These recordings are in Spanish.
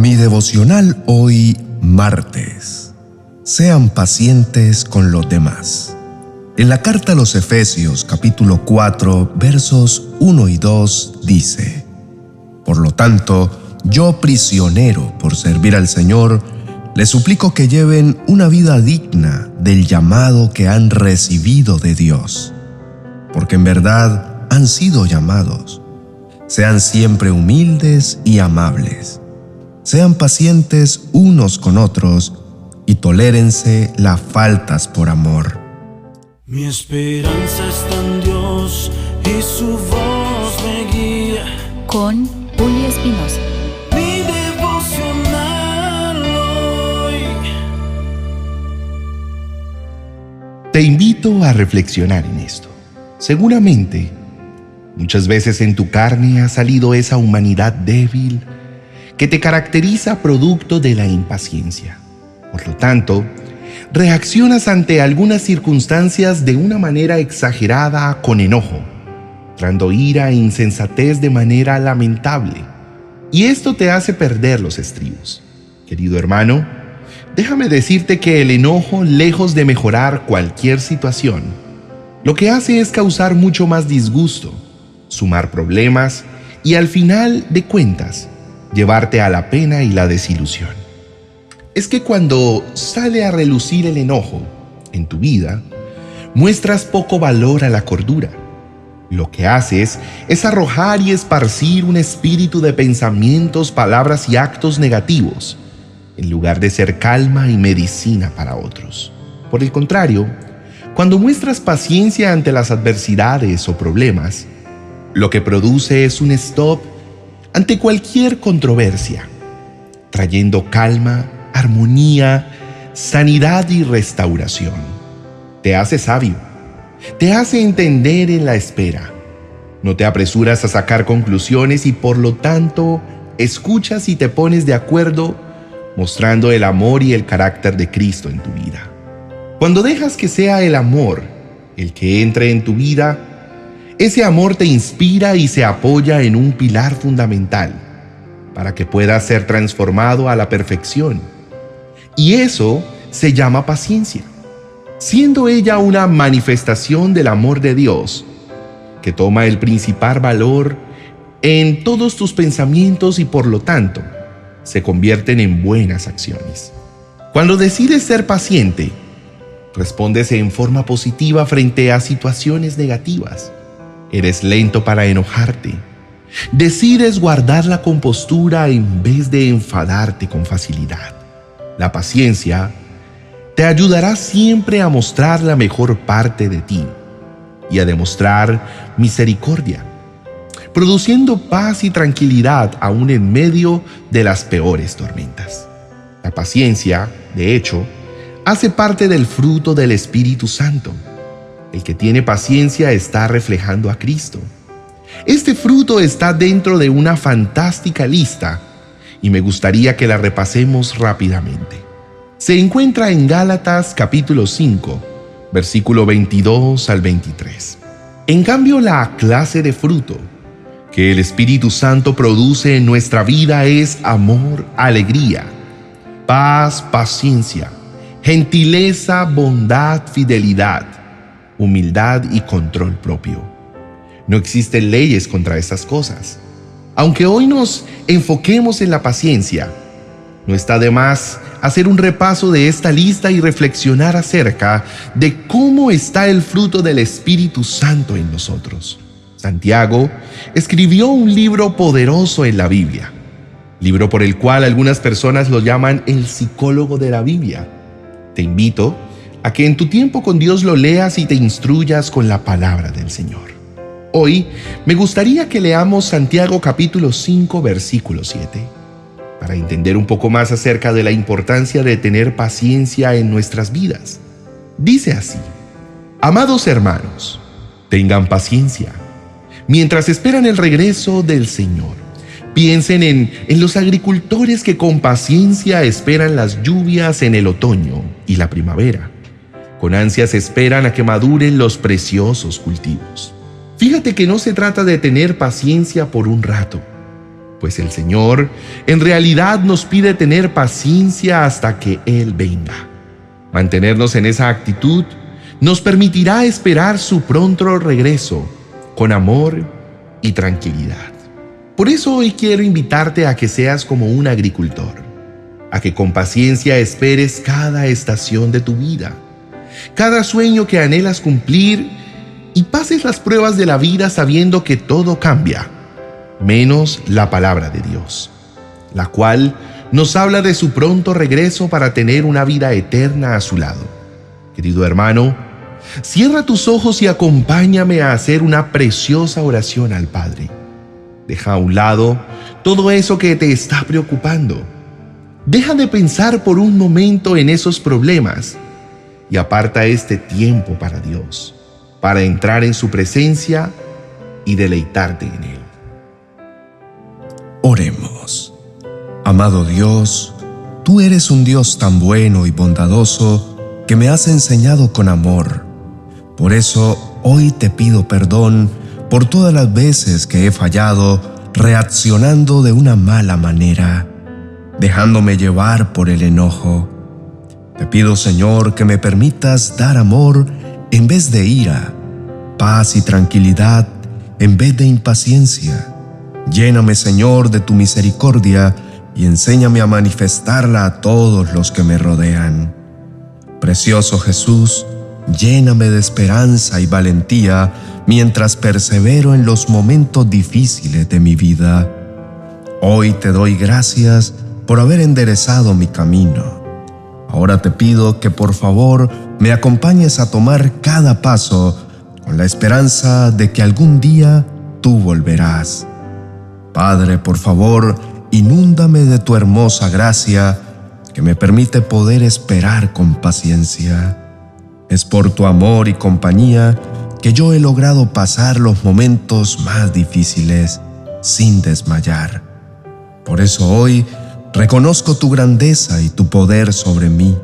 Mi devocional hoy martes. Sean pacientes con los demás. En la carta a los Efesios capítulo 4 versos 1 y 2 dice, Por lo tanto, yo prisionero por servir al Señor, les suplico que lleven una vida digna del llamado que han recibido de Dios, porque en verdad han sido llamados. Sean siempre humildes y amables. Sean pacientes unos con otros y tolérense las faltas por amor. Mi esperanza está en Dios y su voz me guía. Con Julio Espinosa. Te invito a reflexionar en esto. Seguramente, muchas veces en tu carne ha salido esa humanidad débil que te caracteriza producto de la impaciencia. Por lo tanto, reaccionas ante algunas circunstancias de una manera exagerada con enojo, trando ira e insensatez de manera lamentable. Y esto te hace perder los estribos. Querido hermano, Déjame decirte que el enojo, lejos de mejorar cualquier situación, lo que hace es causar mucho más disgusto, sumar problemas y al final de cuentas, llevarte a la pena y la desilusión. Es que cuando sale a relucir el enojo en tu vida, muestras poco valor a la cordura. Lo que haces es arrojar y esparcir un espíritu de pensamientos, palabras y actos negativos en lugar de ser calma y medicina para otros. Por el contrario, cuando muestras paciencia ante las adversidades o problemas, lo que produce es un stop ante cualquier controversia, trayendo calma, armonía, sanidad y restauración. Te hace sabio, te hace entender en la espera. No te apresuras a sacar conclusiones y por lo tanto escuchas y te pones de acuerdo mostrando el amor y el carácter de Cristo en tu vida. Cuando dejas que sea el amor el que entre en tu vida, ese amor te inspira y se apoya en un pilar fundamental para que puedas ser transformado a la perfección. Y eso se llama paciencia, siendo ella una manifestación del amor de Dios que toma el principal valor en todos tus pensamientos y por lo tanto se convierten en buenas acciones. Cuando decides ser paciente, respondes en forma positiva frente a situaciones negativas. Eres lento para enojarte. Decides guardar la compostura en vez de enfadarte con facilidad. La paciencia te ayudará siempre a mostrar la mejor parte de ti y a demostrar misericordia produciendo paz y tranquilidad aún en medio de las peores tormentas. La paciencia, de hecho, hace parte del fruto del Espíritu Santo. El que tiene paciencia está reflejando a Cristo. Este fruto está dentro de una fantástica lista y me gustaría que la repasemos rápidamente. Se encuentra en Gálatas capítulo 5, versículo 22 al 23. En cambio, la clase de fruto que el Espíritu Santo produce en nuestra vida es amor, alegría, paz, paciencia, gentileza, bondad, fidelidad, humildad y control propio. No existen leyes contra estas cosas. Aunque hoy nos enfoquemos en la paciencia, no está de más hacer un repaso de esta lista y reflexionar acerca de cómo está el fruto del Espíritu Santo en nosotros. Santiago escribió un libro poderoso en la Biblia, libro por el cual algunas personas lo llaman el psicólogo de la Biblia. Te invito a que en tu tiempo con Dios lo leas y te instruyas con la palabra del Señor. Hoy me gustaría que leamos Santiago capítulo 5 versículo 7 para entender un poco más acerca de la importancia de tener paciencia en nuestras vidas. Dice así, Amados hermanos, tengan paciencia mientras esperan el regreso del Señor. Piensen en, en, los agricultores que con paciencia esperan las lluvias en el otoño y la primavera. Con ansias esperan a que maduren los preciosos cultivos. Fíjate que no se trata de tener paciencia por un rato. pues el Señor en realidad nos pide tener paciencia hasta que Él venga. Mantenernos en esa actitud nos permitirá esperar su pronto regreso con amor y tranquilidad. Por eso hoy quiero invitarte a que seas como un agricultor, a que con paciencia esperes cada estación de tu vida, cada sueño que anhelas cumplir y pases las pruebas de la vida sabiendo que todo cambia, menos la palabra de Dios, la cual nos habla de su pronto regreso para tener una vida eterna a su lado. Querido hermano, cierra tus ojos y acompáñame a hacer una preciosa oración al Padre. Deja a un lado todo eso que te está preocupando. Deja de pensar por un momento en esos problemas y aparta este tiempo para Dios, para entrar en su presencia y deleitarte en Él. Oremos. Amado Dios, tú eres un Dios tan bueno y bondadoso que me has enseñado con amor. Por eso hoy te pido perdón por todas las veces que he fallado reaccionando de una mala manera, dejándome llevar por el enojo. Te pido, Señor, que me permitas dar amor en vez de ira, paz y tranquilidad en vez de impaciencia. Lléname, Señor, de tu misericordia y enséñame a manifestarla a todos los que me rodean. Precioso Jesús, lléname de esperanza y valentía mientras persevero en los momentos difíciles de mi vida. Hoy te doy gracias por haber enderezado mi camino. Ahora te pido que por favor me acompañes a tomar cada paso con la esperanza de que algún día tú volverás. Padre, por favor, inúndame de tu hermosa gracia que me permite poder esperar con paciencia. Es por tu amor y compañía que yo he logrado pasar los momentos más difíciles sin desmayar. Por eso hoy reconozco tu grandeza y tu poder sobre mí.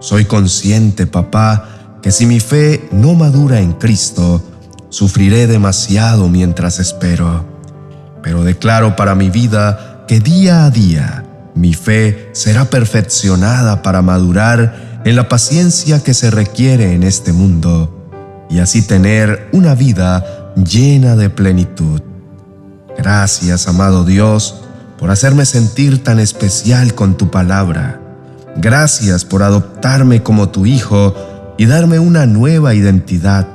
Soy consciente, papá, que si mi fe no madura en Cristo, sufriré demasiado mientras espero. Pero declaro para mi vida que día a día mi fe será perfeccionada para madurar en la paciencia que se requiere en este mundo y así tener una vida llena de plenitud. Gracias, amado Dios, por hacerme sentir tan especial con tu palabra. Gracias por adoptarme como tu hijo y darme una nueva identidad,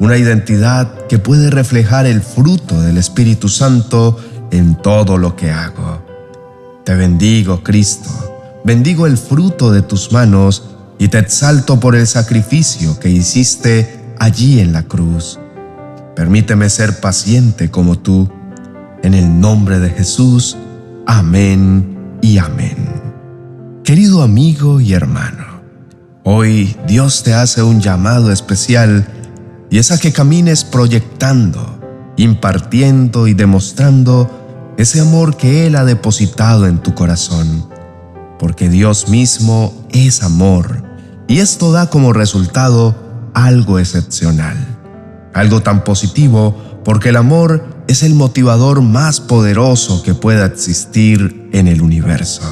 una identidad que puede reflejar el fruto del Espíritu Santo en todo lo que hago. Te bendigo, Cristo, bendigo el fruto de tus manos y te exalto por el sacrificio que hiciste allí en la cruz. Permíteme ser paciente como tú. En el nombre de Jesús, amén y amén. Querido amigo y hermano, hoy Dios te hace un llamado especial y es a que camines proyectando, impartiendo y demostrando ese amor que Él ha depositado en tu corazón, porque Dios mismo es amor y esto da como resultado algo excepcional, algo tan positivo porque el amor es el motivador más poderoso que pueda existir en el universo.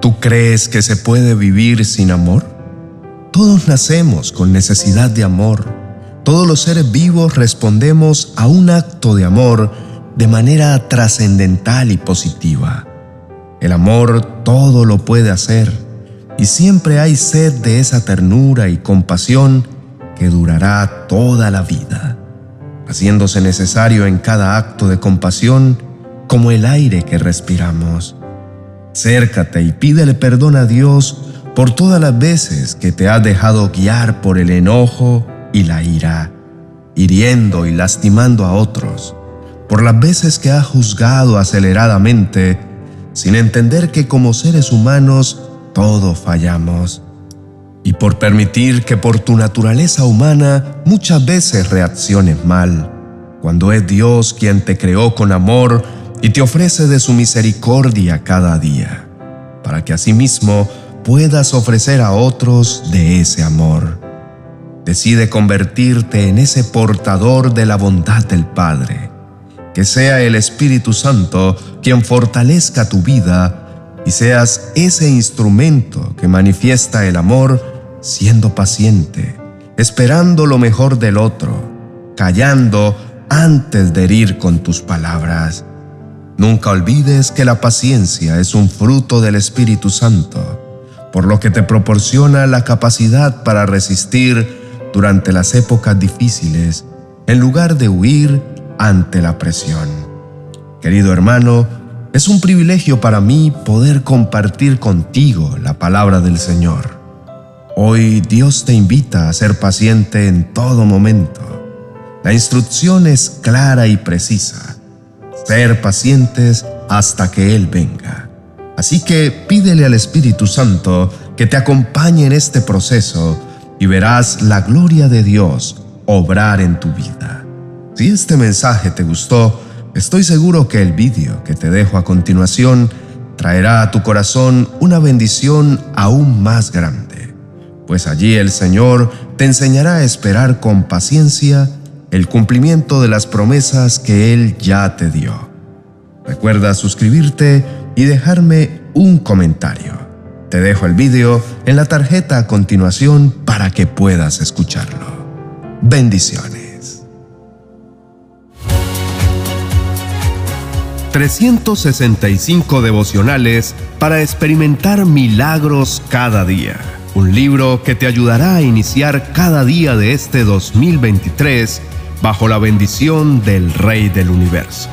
¿Tú crees que se puede vivir sin amor? Todos nacemos con necesidad de amor. Todos los seres vivos respondemos a un acto de amor de manera trascendental y positiva. El amor todo lo puede hacer y siempre hay sed de esa ternura y compasión que durará toda la vida, haciéndose necesario en cada acto de compasión como el aire que respiramos. Cércate y pídele perdón a Dios por todas las veces que te has dejado guiar por el enojo y la ira, hiriendo y lastimando a otros por las veces que ha juzgado aceleradamente, sin entender que como seres humanos todos fallamos, y por permitir que por tu naturaleza humana muchas veces reacciones mal, cuando es Dios quien te creó con amor y te ofrece de su misericordia cada día, para que asimismo puedas ofrecer a otros de ese amor. Decide convertirte en ese portador de la bondad del Padre que sea el Espíritu Santo quien fortalezca tu vida y seas ese instrumento que manifiesta el amor siendo paciente, esperando lo mejor del otro, callando antes de herir con tus palabras. Nunca olvides que la paciencia es un fruto del Espíritu Santo, por lo que te proporciona la capacidad para resistir durante las épocas difíciles en lugar de huir ante la presión. Querido hermano, es un privilegio para mí poder compartir contigo la palabra del Señor. Hoy Dios te invita a ser paciente en todo momento. La instrucción es clara y precisa. Ser pacientes hasta que Él venga. Así que pídele al Espíritu Santo que te acompañe en este proceso y verás la gloria de Dios obrar en tu vida. Si este mensaje te gustó, estoy seguro que el vídeo que te dejo a continuación traerá a tu corazón una bendición aún más grande, pues allí el Señor te enseñará a esperar con paciencia el cumplimiento de las promesas que Él ya te dio. Recuerda suscribirte y dejarme un comentario. Te dejo el vídeo en la tarjeta a continuación para que puedas escucharlo. Bendiciones. 365 devocionales para experimentar milagros cada día. Un libro que te ayudará a iniciar cada día de este 2023 bajo la bendición del Rey del Universo.